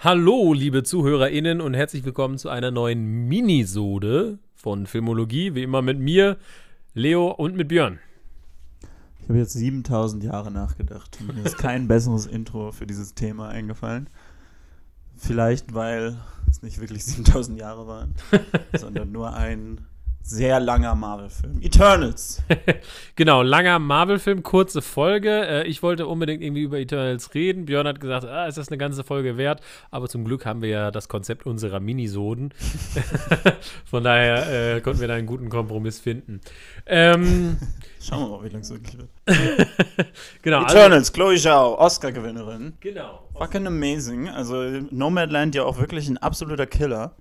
Hallo, liebe ZuhörerInnen und herzlich willkommen zu einer neuen Minisode von Filmologie. Wie immer mit mir, Leo und mit Björn. Ich habe jetzt 7000 Jahre nachgedacht. Mir ist kein besseres Intro für dieses Thema eingefallen. Vielleicht, weil es nicht wirklich 7000 Jahre waren, sondern nur ein sehr langer Marvel-Film. Eternals. genau, langer Marvel-Film, kurze Folge. Äh, ich wollte unbedingt irgendwie über Eternals reden. Björn hat gesagt, ah, ist das eine ganze Folge wert? Aber zum Glück haben wir ja das Konzept unserer Minisoden. Von daher äh, konnten wir da einen guten Kompromiss finden. Ähm, Schauen wir mal, wie lange es wirklich wird. genau. Eternals, also, Chloe Zhao, Oscar-Gewinnerin. Genau. Fucking amazing. Also Nomadland ja auch wirklich ein absoluter Killer.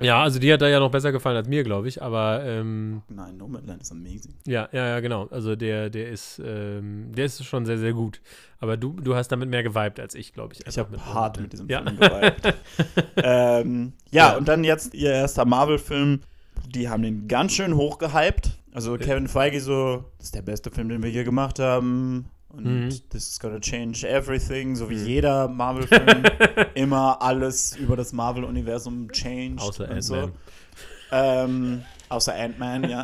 Ja, also die hat da ja noch besser gefallen als mir, glaube ich, aber ähm, Nein, Nomadland ist amazing. Ja, ja, ja, genau. Also der, der ist, ähm, der ist schon sehr, sehr gut. Aber du, du hast damit mehr geweibt als ich, glaube ich. Ich habe hart mit diesem ja. Film geweibt. ähm, ja, ja, und dann jetzt ihr erster Marvel-Film. Die haben den ganz schön hochgehypt. Also Kevin Feige so, das ist der beste Film, den wir hier gemacht haben. Und mhm. this is gonna change everything, so wie mhm. jeder Marvel-Film immer alles über das Marvel-Universum changed. Außer Ant-Man. So. Ähm, außer Ant-Man, ja.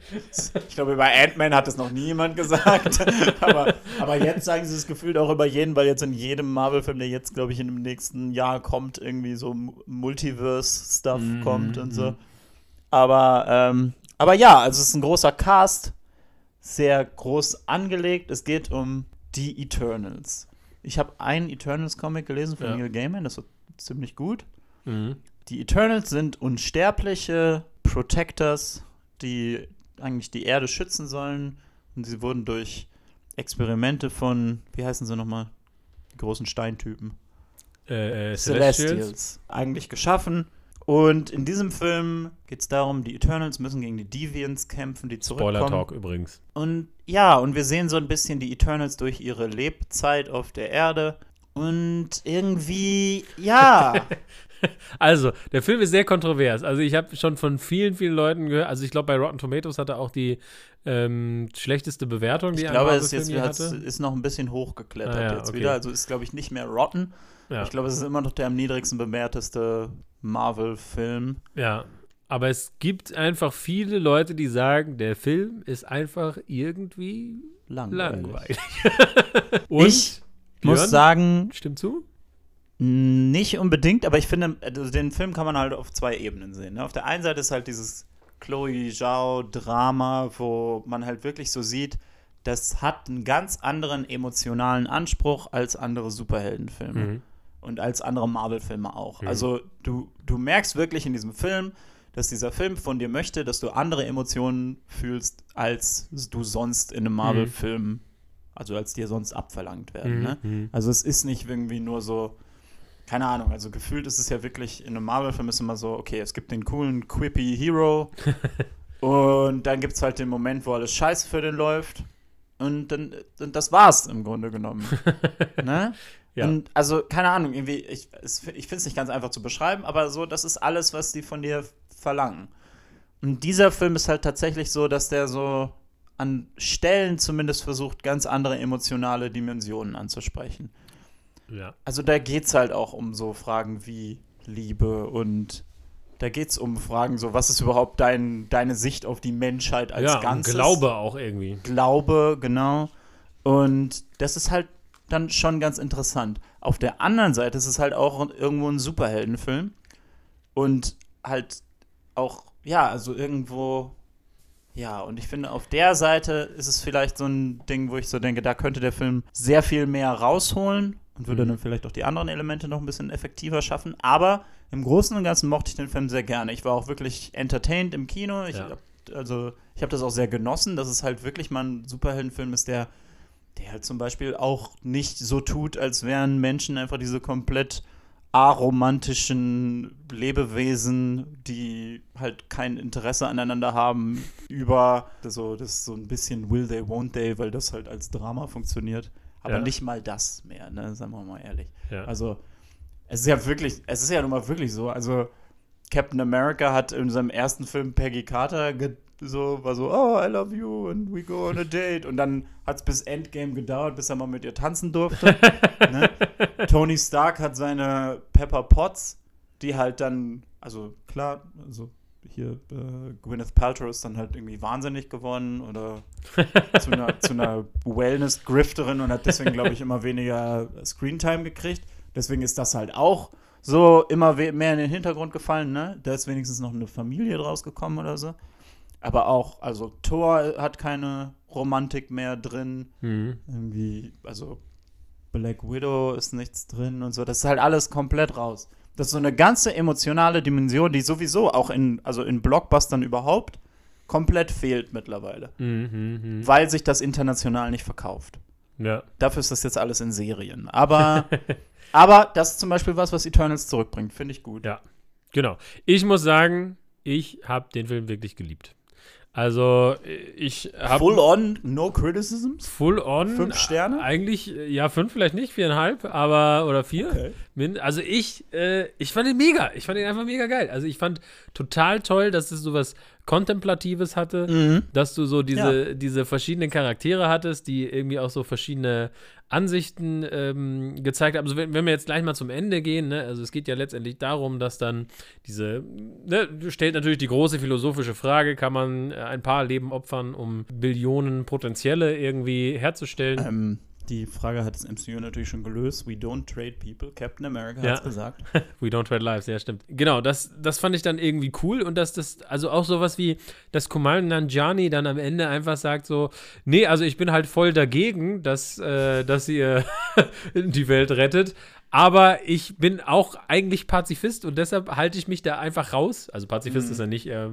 ich glaube, über Ant-Man hat das noch nie jemand gesagt. aber, aber jetzt sagen sie es gefühlt auch über jeden, weil jetzt in jedem Marvel-Film, der jetzt, glaube ich, in dem nächsten Jahr kommt, irgendwie so Multiverse-Stuff mm kommt und so. Mhm. Aber, ähm, aber ja, also es ist ein großer Cast sehr groß angelegt. Es geht um die Eternals. Ich habe einen Eternals-Comic gelesen von ja. Neil Gaiman, das war ziemlich gut. Mhm. Die Eternals sind unsterbliche Protectors, die eigentlich die Erde schützen sollen. Und sie wurden durch Experimente von, wie heißen sie nochmal? Die großen Steintypen. Äh, äh, Celestials. Celestials. Eigentlich geschaffen. Und in diesem Film geht es darum, die Eternals müssen gegen die Deviants kämpfen, die zurückkommen. Spoiler Talk übrigens. Und ja, und wir sehen so ein bisschen die Eternals durch ihre Lebzeit auf der Erde. Und irgendwie, ja. also, der Film ist sehr kontrovers. Also, ich habe schon von vielen, vielen Leuten gehört. Also, ich glaube, bei Rotten Tomatoes hat er auch die ähm, schlechteste Bewertung, die ich glaube, es ist, jetzt, ist noch ein bisschen hochgeklettert ah, ja, jetzt okay. wieder. Also, ist, glaube ich, nicht mehr Rotten. Ja. Ich glaube, es ist immer noch der am niedrigsten bewerteste Marvel-Film. Ja, aber es gibt einfach viele Leute, die sagen, der Film ist einfach irgendwie langweilig. langweilig. Und ich Björn, muss sagen, stimmt zu? Nicht unbedingt, aber ich finde, also den Film kann man halt auf zwei Ebenen sehen. Ne? Auf der einen Seite ist halt dieses Chloe Zhao Drama, wo man halt wirklich so sieht, das hat einen ganz anderen emotionalen Anspruch als andere Superheldenfilme. Mhm und als andere Marvel-Filme auch. Mhm. Also du, du merkst wirklich in diesem Film, dass dieser Film von dir möchte, dass du andere Emotionen fühlst, als du sonst in einem Marvel-Film, mhm. also als dir sonst abverlangt werden. Mhm. Ne? Mhm. Also es ist nicht irgendwie nur so, keine Ahnung, also gefühlt ist es ja wirklich, in einem Marvel-Film ist immer so, okay, es gibt den coolen, quippy Hero und dann gibt es halt den Moment, wo alles scheiße für den läuft. Und dann, und das war's im Grunde genommen. ne? Ja. Und also, keine Ahnung, irgendwie, ich, ich finde es nicht ganz einfach zu beschreiben, aber so, das ist alles, was die von dir verlangen. Und dieser Film ist halt tatsächlich so, dass der so an Stellen zumindest versucht, ganz andere emotionale Dimensionen anzusprechen. Ja. Also da geht es halt auch um so Fragen wie Liebe und da geht es um Fragen so, was ist überhaupt dein, deine Sicht auf die Menschheit als ja, Ganzes? Glaube auch irgendwie. Glaube, genau. Und das ist halt dann schon ganz interessant. Auf der anderen Seite ist es halt auch irgendwo ein Superheldenfilm und halt auch, ja, also irgendwo, ja, und ich finde, auf der Seite ist es vielleicht so ein Ding, wo ich so denke, da könnte der Film sehr viel mehr rausholen und würde mhm. dann vielleicht auch die anderen Elemente noch ein bisschen effektiver schaffen. Aber im Großen und Ganzen mochte ich den Film sehr gerne. Ich war auch wirklich entertained im Kino. Ich, ja. Also, ich habe das auch sehr genossen, dass es halt wirklich mal ein Superheldenfilm ist, der der halt zum Beispiel auch nicht so tut, als wären Menschen einfach diese komplett aromantischen Lebewesen, die halt kein Interesse aneinander haben, über so, das ist so ein bisschen Will They, Won't They, weil das halt als Drama funktioniert. Aber ja. nicht mal das mehr, ne? Sagen wir mal ehrlich. Ja. Also, es ist ja wirklich, es ist ja nun mal wirklich so. Also, Captain America hat in seinem ersten Film Peggy Carter so, war so, oh, I love you and we go on a date. Und dann hat es bis Endgame gedauert, bis er mal mit ihr tanzen durfte. ne? Tony Stark hat seine Pepper Potts, die halt dann, also klar, also hier äh, Gwyneth Paltrow ist dann halt irgendwie wahnsinnig geworden oder zu einer, zu einer Wellness-Grifterin und hat deswegen, glaube ich, immer weniger Screentime gekriegt. Deswegen ist das halt auch so immer mehr in den Hintergrund gefallen, ne? Da ist wenigstens noch eine Familie draus gekommen oder so. Aber auch, also Thor hat keine Romantik mehr drin. Mhm. Irgendwie, also Black Widow ist nichts drin und so. Das ist halt alles komplett raus. Das ist so eine ganze emotionale Dimension, die sowieso auch in, also in Blockbustern überhaupt komplett fehlt mittlerweile. Mhm, mhm. Weil sich das international nicht verkauft. Ja. Dafür ist das jetzt alles in Serien. Aber, aber das ist zum Beispiel was, was Eternals zurückbringt. Finde ich gut. Ja, genau. Ich muss sagen, ich habe den Film wirklich geliebt. Also, ich habe. Full on, no criticisms? Full on. Fünf Sterne? Eigentlich, äh, ja, fünf vielleicht nicht, viereinhalb, aber, oder vier. Okay. Also ich, äh, ich fand ihn mega. Ich fand ihn einfach mega geil. Also ich fand total toll, dass es sowas Kontemplatives hatte, dass du so diese, diese verschiedenen Charaktere hattest, die irgendwie auch so verschiedene Ansichten ähm, gezeigt haben. Also wenn, wenn wir jetzt gleich mal zum Ende gehen, ne, also es geht ja letztendlich darum, dass dann diese, ne, stellt natürlich die große philosophische Frage, kann man ein paar Leben opfern, um Billionen Potenzielle irgendwie herzustellen? Ähm, die Frage hat das MCU natürlich schon gelöst. We don't trade people. Captain America Ja. hat's gesagt. We don't trade lives, ja, stimmt. Genau, das, das fand ich dann irgendwie cool und dass das, also auch sowas wie, dass Kumal Nanjiani dann am Ende einfach sagt so, nee, also ich bin halt voll dagegen, dass, äh, dass ihr die Welt rettet, aber ich bin auch eigentlich Pazifist und deshalb halte ich mich da einfach raus. Also Pazifist ist er nicht, er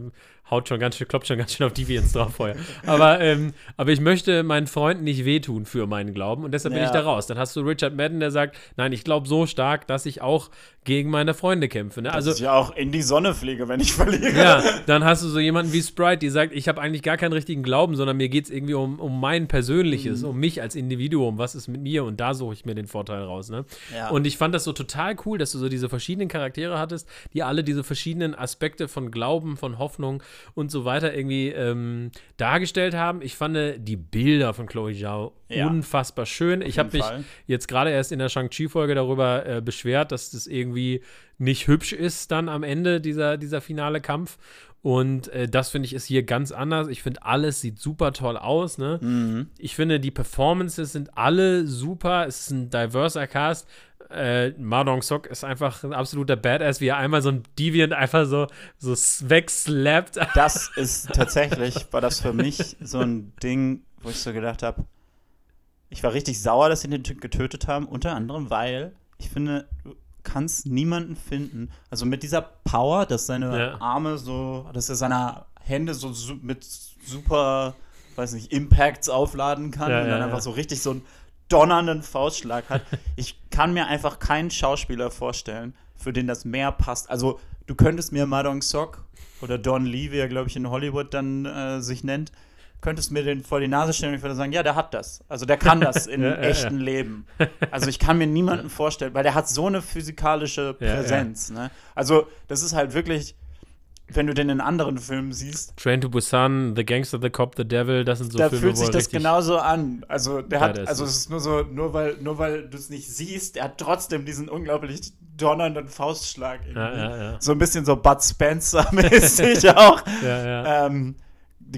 haut schon ganz schön, kloppt schon ganz schön auf Deviants drauf vorher. Aber, ähm, aber ich möchte meinen Freunden nicht wehtun für meinen Glauben und deshalb bin Ja. ich da raus. Dann hast du Richard Madden, der sagt, nein, ich glaube so stark, dass ich auch gegen meine Freunde kämpfe. Ne? Also Also ich ja auch in die Sonne fliege, wenn ich verliere. ja, dann hast du so jemanden wie Sprite, die sagt, ich habe eigentlich gar keinen richtigen Glauben, sondern mir geht es irgendwie um, um mein Persönliches, Mhm. um mich als Individuum, was ist mit mir und da suche ich mir den Vorteil raus. Ne? Ja. Und ich fand das so total cool, dass du so diese verschiedenen Charaktere hattest, die alle diese verschiedenen Aspekte von Glauben, von Hoffnung und so weiter irgendwie ähm, dargestellt haben. Ich fand äh, die Bilder von Chloe Zhao Ja. unfassbar schön. ich habe mich jetzt gerade erst in der Shang-Chi-Folge darüber äh, beschwert, dass das irgendwie nicht hübsch ist dann am Ende, dieser, dieser finale Kampf. Und äh, das finde ich ist hier ganz anders. Ich finde, alles sieht super toll aus. Ne? Mhm. Ich finde, die Performances sind alle super. Es ist ein diverser Cast. Äh, Ma Dong Sok ist einfach ein absoluter Badass, wie er einmal so ein Deviant einfach so, so wegslappt. Das ist tatsächlich, war das für mich so ein Ding, wo ich so gedacht habe, ich war richtig sauer, dass sie den Typ getötet haben, unter anderem, weil ich finde, du kannst niemanden finden, also mit dieser Power, dass seine Ja. Arme so, dass er seine Hände so mit super, weiß nicht, Impacts aufladen kann Ja, und dann ja, einfach so richtig so einen donnernden Faustschlag hat. ich kann mir einfach keinen Schauspieler vorstellen, für den das mehr passt. Also, du könntest mir Madong Sok oder Don Lee, wie er, glaube ich, in Hollywood dann äh, sich nennt, könntest mir den vor die Nase stellen und ich würde sagen, ja, der hat das. Also der kann das im Ja, ja, echten Leben. Also ich kann mir niemanden vorstellen, weil der hat so eine physikalische Ja, ja. Präsenz. Ne? Also das ist halt wirklich, wenn du den in anderen Filmen siehst, Train to Busan, The Gangster, The Cop, The Devil, das sind so da Filme, fühlt wo sich das genauso an. Also der hat, also es ist nur so, nur weil, nur weil du es nicht siehst, er hat trotzdem diesen unglaublich donnernden Faustschlag. Ja, ja. So ein bisschen so Bud Spencer-mäßig auch. Ähm,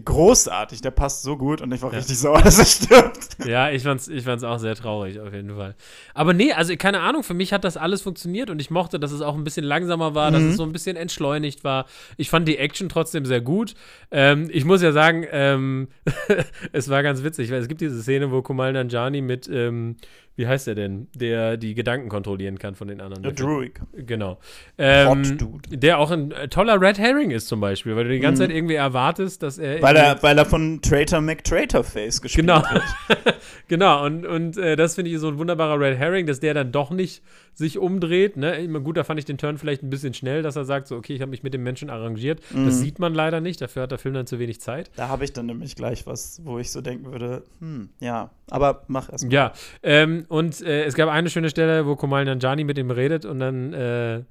großartig, der passt so gut und ich war richtig sauer, dass er stirbt. Ja, ich fand's, ich fand's auch sehr traurig, auf jeden Fall. Aber nee, also keine Ahnung, für mich hat das alles funktioniert und ich mochte, dass es auch ein bisschen langsamer war, dass es so ein bisschen entschleunigt war. Ich fand die Action trotzdem sehr gut. Ähm, ich muss ja sagen, ähm, es war ganz witzig, weil es gibt diese Szene, wo Kumal Nanjani mit, ähm, wie heißt er denn, der die Gedanken kontrollieren kann von den anderen. Der Druid. Genau. Ähm, Hot Dude. Der auch ein äh, toller Red Herring ist zum Beispiel, weil du die ganze Zeit irgendwie erwartest, dass er. Weil er, weil er von Traitor McTraitorface gespielt Genau. wird. genau, und, und äh, das finde ich so ein wunderbarer Red Herring, dass der dann doch nicht sich umdreht. Ne? Immer gut, da fand ich den Turn vielleicht ein bisschen schnell, dass er sagt, so, okay, ich habe mich mit dem Menschen arrangiert. Mhm. Das sieht man leider nicht, dafür hat der Film dann zu wenig Zeit. Da habe ich dann nämlich gleich was, wo ich so denken würde, hm, ja, aber mach erst mal. Ja, ähm, und äh, es gab eine schöne Stelle, wo Kumal Nanjani mit ihm redet und dann äh,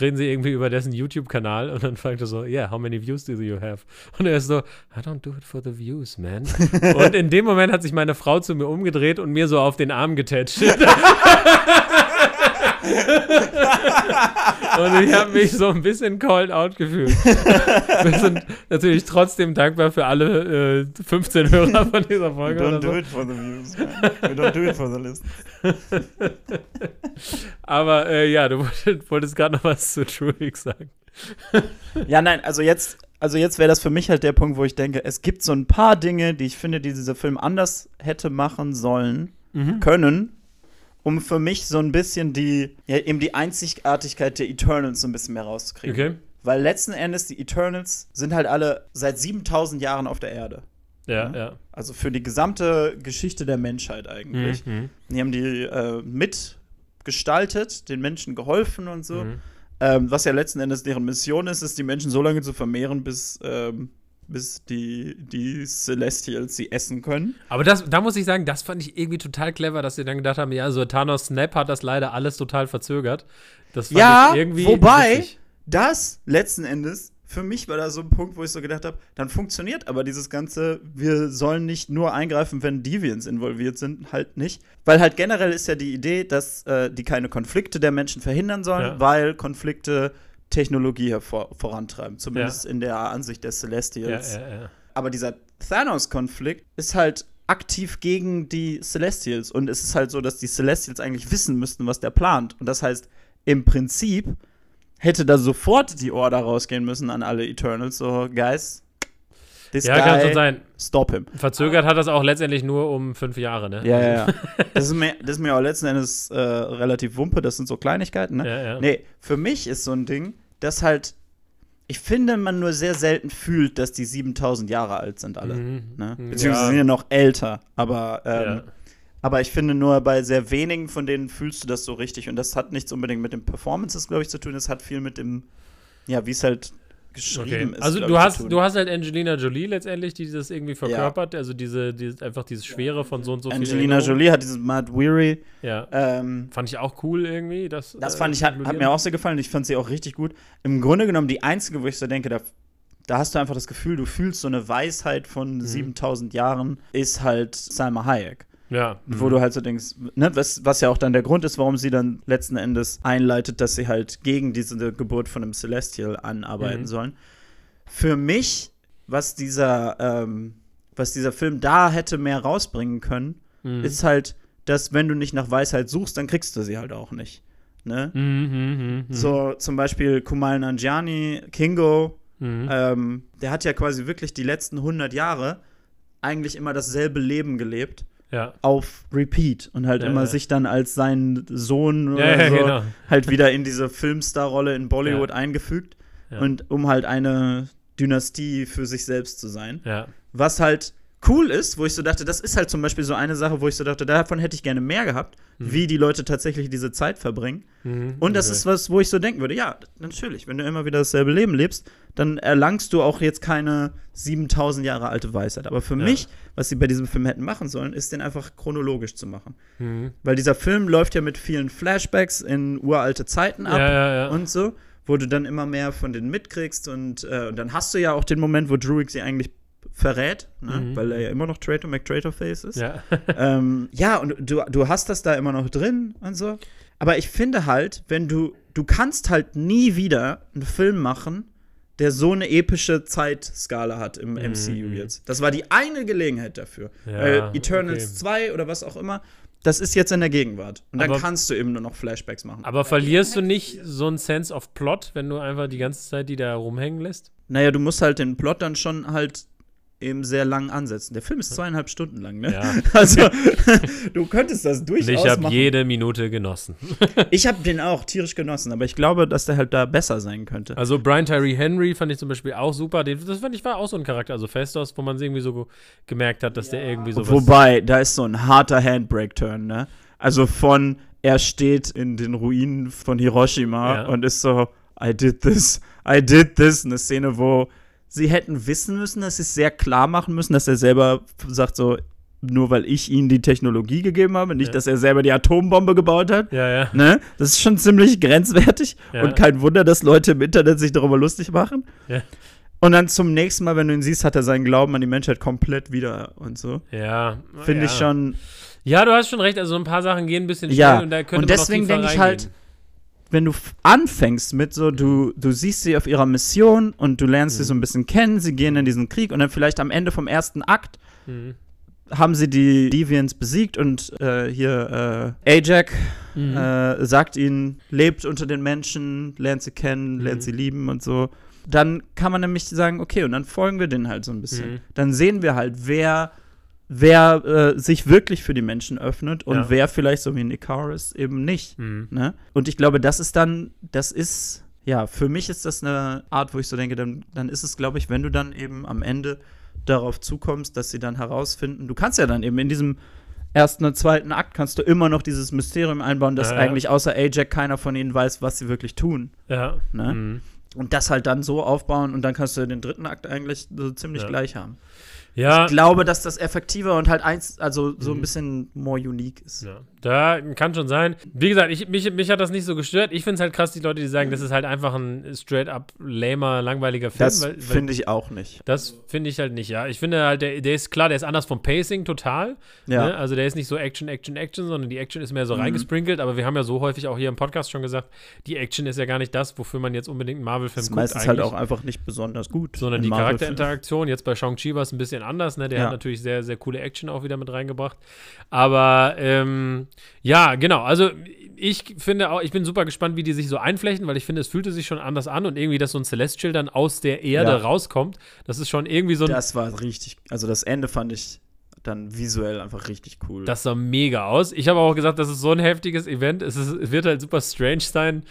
reden sie irgendwie über dessen YouTube-Kanal und dann fragt er so, yeah, how many views do you have? Und er ist so, I don't do it for the views, man. und in dem Moment hat sich meine Frau zu mir umgedreht und mir so auf den Arm getätscht. Und ich habe mich so ein bisschen called out gefühlt. Wir sind natürlich trotzdem dankbar für alle äh, 15 Hörer von dieser Folge. We don't oder do so. it for the views. Man. We don't do it for the list. Aber äh, ja, du wolltest, wolltest gerade noch was zu Truex sagen. Ja, nein, also jetzt, also jetzt wäre das für mich halt der Punkt, wo ich denke, es gibt so ein paar Dinge, die ich finde, die dieser Film anders hätte machen sollen, können, um für mich so ein bisschen die, ja, eben die Einzigartigkeit der Eternals so ein bisschen mehr rauszukriegen. Okay. Weil letzten Endes, die Eternals sind halt alle seit 7000 Jahren auf der Erde. Ja, ja. Also für die gesamte Geschichte der Menschheit eigentlich. Mhm. Die haben die äh, mitgestaltet, den Menschen geholfen und so. Mhm. Ähm, was ja letzten Endes deren Mission ist, ist die Menschen so lange zu vermehren, bis, ähm, bis die, die Celestials sie essen können. Aber das, da muss ich sagen, das fand ich irgendwie total clever, dass sie dann gedacht haben, ja, so Thanos Snap hat das leider alles total verzögert. Das fand Ja, ich irgendwie wobei- witzig. Das letzten Endes, für mich war da so ein Punkt, wo ich so gedacht habe, dann funktioniert aber dieses Ganze, wir sollen nicht nur eingreifen, wenn Deviants involviert sind, halt nicht. Weil halt generell ist ja die Idee, dass äh, die keine Konflikte der Menschen verhindern sollen, Ja. weil Konflikte Technologie hervor vorantreiben, zumindest Ja. in der Ansicht der Celestials. ja, ja. Aber dieser Thanos-Konflikt ist halt aktiv gegen die Celestials. Und es ist halt so, dass die Celestials eigentlich wissen müssten, was der plant. Und das heißt, im Prinzip hätte da sofort die Order rausgehen müssen an alle Eternals. So, guys, this Ja, kann schon sein. stop him. Verzögert hat das auch letztendlich nur um fünf Jahre, ne? Ja, ja, ja. Das ist mir, das ist mir auch letzten Endes äh, relativ wumpe. Das sind so Kleinigkeiten, ne? Ja, ja. Nee, für mich ist so ein Ding, dass halt, ich finde, man nur sehr selten fühlt, dass die 7000 Jahre alt sind alle. Mhm. Ne? Mhm, Beziehungsweise ja. sind ja noch älter, aber, ähm, aber ich finde nur bei sehr wenigen von denen fühlst du das so richtig und das hat nichts unbedingt mit den Performances, glaube ich, zu tun, das hat viel mit dem, ja, wie es halt geschrieben Okay. ist. Also du hast, du hast halt Angelina Jolie letztendlich, die das irgendwie verkörpert, also diese, diese, einfach diese Schwere von so und so viel Angelina. Jolie hat dieses Mad Weary, Ja. ähm, Fand ich auch cool irgendwie. Das, das äh, fand ich, hat, hat mir auch sehr gefallen, ich fand sie auch richtig gut. Im Grunde genommen die einzige, wo ich so denke, da, da hast du einfach das Gefühl, du fühlst so eine Weisheit von Mhm. 7000 Jahren, ist halt Salma Hayek. Ja. Wo du halt so denkst, ne, was, was ja auch dann der Grund ist, warum sie dann letzten Endes einleitet, dass sie halt gegen diese Geburt von einem Celestial anarbeiten Mhm. sollen. Für mich, was dieser, ähm, was dieser Film da hätte mehr rausbringen können, Mhm. ist halt, dass wenn du nicht nach Weisheit suchst, dann kriegst du sie halt auch nicht. Ne? Mhm, mhm, mhm. So zum Beispiel Kumail Nanjiani, Kingo, Mhm. ähm, der hat ja quasi wirklich die letzten 100 Jahre eigentlich immer dasselbe Leben gelebt ja. auf Repeat und halt Ja, immer ja. sich dann als seinen Sohn oder so genau. halt wieder in diese Filmstar-Rolle in Bollywood eingefügt und um halt eine Dynastie für sich selbst zu sein. Was halt cool ist, wo ich so dachte, das ist halt zum Beispiel so eine Sache, wo ich so dachte, davon hätte ich gerne mehr gehabt, wie die Leute tatsächlich diese Zeit verbringen. Mhm. Und das Okay. ist was, wo ich so denken würde, ja, natürlich, wenn du immer wieder dasselbe Leben lebst, dann erlangst du auch jetzt keine 7000 Jahre alte Weisheit. Aber für Ja. mich, was sie bei diesem Film hätten machen sollen, ist den einfach chronologisch zu machen. Mhm. Weil dieser Film läuft ja mit vielen Flashbacks in uralte Zeiten ab Ja, ja, und so, wo du dann immer mehr von denen mitkriegst und, äh, und dann hast du ja auch den Moment, wo Druid sie eigentlich verrät, ne? Mhm. weil er ja immer noch Traitor McTraitor-Face ist. ja. ähm, ja, und du, du hast das da immer noch drin und so. Aber ich finde halt, wenn du, du kannst halt nie wieder einen Film machen, der so eine epische Zeitskala hat im MCU jetzt. Das war die eine Gelegenheit dafür. Mhm. Ja, Weil Eternals okay. 2 oder was auch immer, das ist jetzt in der Gegenwart. Und dann Aber- kannst du eben nur noch Flashbacks machen. Aber verlierst du nicht so einen Sense of Plot, wenn du einfach die ganze Zeit die da rumhängen lässt? Naja, du musst halt den Plot dann schon halt eben sehr lang ansetzen. Der Film ist zweieinhalb Stunden lang, ne? Ja. Also, du könntest das durchaus ich habe machen. jede Minute genossen. Ich habe den auch tierisch genossen, aber ich glaube, dass der halt da besser sein könnte. Also Brian Tyree Henry fand ich zum Beispiel auch super. Den, das fand ich war auch so ein Charakter, also Festos, wo man irgendwie so ge- gemerkt hat, dass der irgendwie so Wobei, da ist so ein harter Handbrake-Turn, ne? Also von, er steht in den Ruinen von Hiroshima Ja. und ist so, I did this, I did this. Eine Szene, wo sie hätten wissen müssen, dass sie es sehr klar machen müssen, dass er selber sagt so, nur weil ich ihnen die Technologie gegeben habe, nicht, Ja. dass er selber die Atombombe gebaut hat. Ja, ja. Ne? Das ist schon ziemlich grenzwertig Ja. und kein Wunder, dass Leute im Internet sich darüber lustig machen. Ja. Und dann zum nächsten Mal, wenn du ihn siehst, hat er seinen Glauben an die Menschheit komplett wieder und so. Ja. Finde ich schon. Ja, du hast schon recht. Also so ein paar Sachen gehen ein bisschen schnell Ja, und da könnte und deswegen denke ich halt. Wenn du anfängst mit so, du, du siehst sie auf ihrer Mission und du lernst sie Mhm. so ein bisschen kennen, sie gehen in diesen Krieg und dann vielleicht am Ende vom ersten Akt Mhm. haben sie die Deviants besiegt und äh, hier äh, Ajax Mhm. äh, sagt ihnen, lebt unter den Menschen, lernt sie kennen, lernt Mhm. sie lieben und so. Dann kann man nämlich sagen, okay, und dann folgen wir denen halt so ein bisschen. Mhm. Dann sehen wir halt, wer, wer äh, sich wirklich für die Menschen öffnet und Ja. wer vielleicht so wie ein Icarus eben nicht. Mhm. Ne? Und ich glaube, das ist dann, das ist, ja, für mich ist das eine Art, wo ich so denke, dann, dann ist es, glaube ich, wenn du dann eben am Ende darauf zukommst, dass sie dann herausfinden, du kannst ja dann eben in diesem ersten und zweiten Akt kannst du immer noch dieses Mysterium einbauen, dass Ja, ja. eigentlich außer Ajax keiner von ihnen weiß, was sie wirklich tun. Ja. Ne? Mhm. Und das halt dann so aufbauen und dann kannst du den dritten Akt eigentlich so ziemlich gleich haben. Ja. Ich glaube, dass das effektiver und halt eins, also so Mhm. ein bisschen more unique ist. Ja, da kann schon sein. Wie gesagt, ich, mich, mich hat das nicht so gestört. Ich finde es halt krass, die Leute, die sagen, das ist halt einfach ein straight up lamer, langweiliger Film. Das finde ich auch nicht. Das finde ich halt nicht, ja. Ich finde halt, der, der ist klar, der ist anders vom Pacing total. Ja. Ne? Also der ist nicht so Action, Action, Action, sondern die Action ist mehr so Mhm. reingesprinkelt. Aber wir haben ja so häufig auch hier im Podcast schon gesagt, die Action ist ja gar nicht das, wofür man jetzt unbedingt einen Marvel-Film guckt. meistens halt eigentlich. auch einfach nicht besonders gut. sondern die. Charakterinteraktion. Jetzt bei Shang-Chi war es ein bisschen anders, ne? Der Ja. hat natürlich sehr, sehr coole Action auch wieder mit reingebracht. Aber ähm, ja, genau. Also ich finde auch, ich bin super gespannt, wie die sich so einflechten, weil ich finde, es fühlte sich schon anders an und irgendwie, dass so ein Celestial dann aus der Erde Ja. rauskommt, das ist schon irgendwie so ein. Das war richtig, also das Ende fand ich dann visuell einfach richtig cool. Das sah mega aus. Ich habe auch gesagt, das ist so ein heftiges Event. Es, ist, es wird halt super strange sein,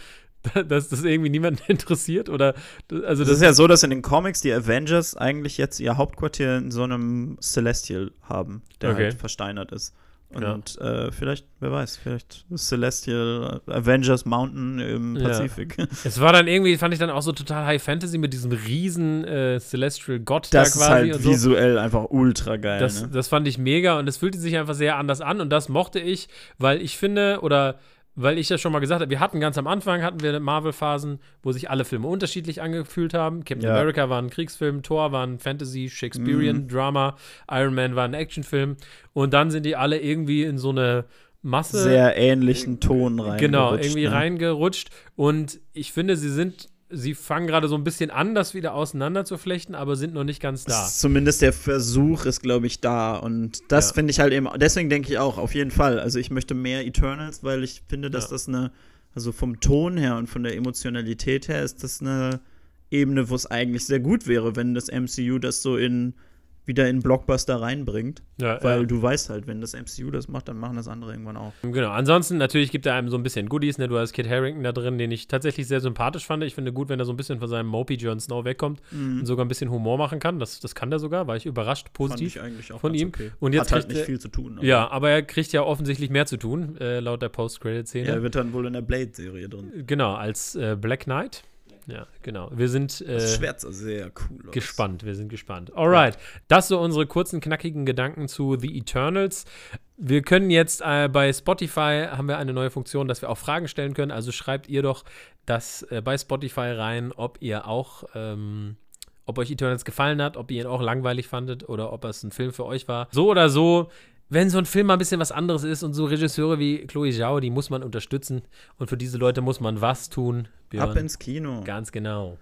dass das irgendwie niemanden interessiert. Oder also das das, ist ja so, dass in den Comics die Avengers eigentlich jetzt ihr Hauptquartier in so einem Celestial haben, der Okay. halt versteinert ist. Ja. Und äh, vielleicht, wer weiß, vielleicht Celestial Avengers Mountain im Ja. Pazifik. Es war dann irgendwie, fand ich dann auch so total High Fantasy mit diesem riesen äh, Celestial Gott Das da ist quasi halt und so. visuell einfach ultra geil. Das, ne? das fand ich mega und es fühlte sich einfach sehr anders an und das mochte ich, weil ich finde, oder weil ich ja schon mal gesagt habe, wir hatten ganz am Anfang, hatten wir Marvel-Phasen, wo sich alle Filme unterschiedlich angefühlt haben. Captain Ja. America war ein Kriegsfilm, Thor war ein Fantasy, Shakespearean Mhm. Drama, Iron Man war ein Actionfilm und dann sind die alle irgendwie in so eine Masse Sehr ähnlichen Ton rein. Genau, irgendwie reingerutscht. Und ich finde, sie sind, sie fangen gerade so ein bisschen an, das wieder auseinanderzuflechten, aber sind noch nicht ganz da. Zumindest der Versuch ist, glaube ich, da. Und das Ja. finde ich halt eben, deswegen denke ich auch, auf jeden Fall. Also ich möchte mehr Eternals, weil ich finde, dass Ja. das eine, also vom Ton her und von der Emotionalität her ist das eine Ebene, wo es eigentlich sehr gut wäre, wenn das MCU das so in wieder in Blockbuster reinbringt. Ja, Weil ja. du weißt halt, wenn das MCU das macht, dann machen das andere irgendwann auch. Genau. Ansonsten, natürlich gibt er einem so ein bisschen Goodies. Ne? Du hast Kit Harington da drin, den ich tatsächlich sehr sympathisch fand. Ich finde gut, wenn er so ein bisschen von seinem Mopey Jon Snow wegkommt Mhm. und sogar ein bisschen Humor machen kann. Das, das kann der sogar, war ich überrascht, positiv. eigentlich auch von ihm. Okay. Und jetzt Hat halt nicht er- viel zu tun. aber Ja, aber er kriegt ja offensichtlich mehr zu tun, äh, laut der Post-Credit-Szene. Er wird dann wohl in der Blade-Serie drin. Genau, als äh, Black Knight. Ja, genau. Wir sind äh, Das Schwert sehr cool aus. gespannt. Wir sind gespannt. Alright, das so unsere kurzen, knackigen Gedanken zu The Eternals. Wir können jetzt äh, bei Spotify haben wir eine neue Funktion, dass wir auch Fragen stellen können. Also schreibt ihr doch das äh, bei Spotify rein, ob ihr auch, ähm, ob euch Eternals gefallen hat, ob ihr ihn auch langweilig fandet oder ob es ein Film für euch war. So oder so. Wenn so ein Film mal ein bisschen was anderes ist und so Regisseure wie Chloe Zhao, die muss man unterstützen und für diese Leute muss man was tun. Björn? Ab ins Kino. Ganz genau.